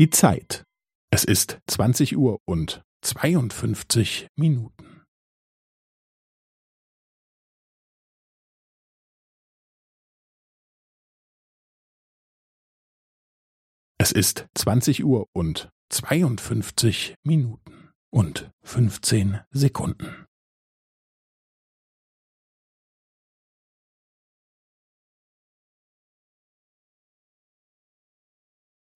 Die Zeit. Es ist 20 Uhr und 52 Minuten. Es ist 20 Uhr und 52 Minuten und 15 Sekunden.